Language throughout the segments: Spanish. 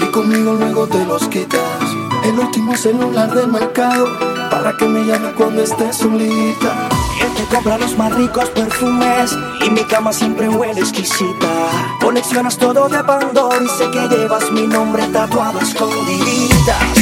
y conmigo luego te los quitas. El último celular del mercado para que me llame cuando estés solita. Él te compra los más ricos perfumes y mi cama siempre huele exquisita. Coleccionas todo de Pandora y sé que llevas mi nombre tatuado a escondiditas.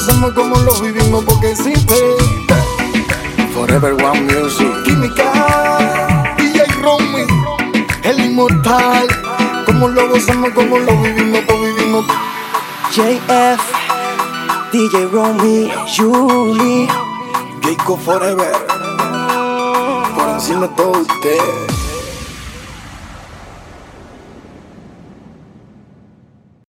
gozamos, como lo vivimos, porque existe. Forever One Music. Química. Romy, el inmortal. Como lo gozamos, como lo vivimos, pues vivimos. JF, DJ Romy, Julie. Geico Forever. Por encima de todo usted.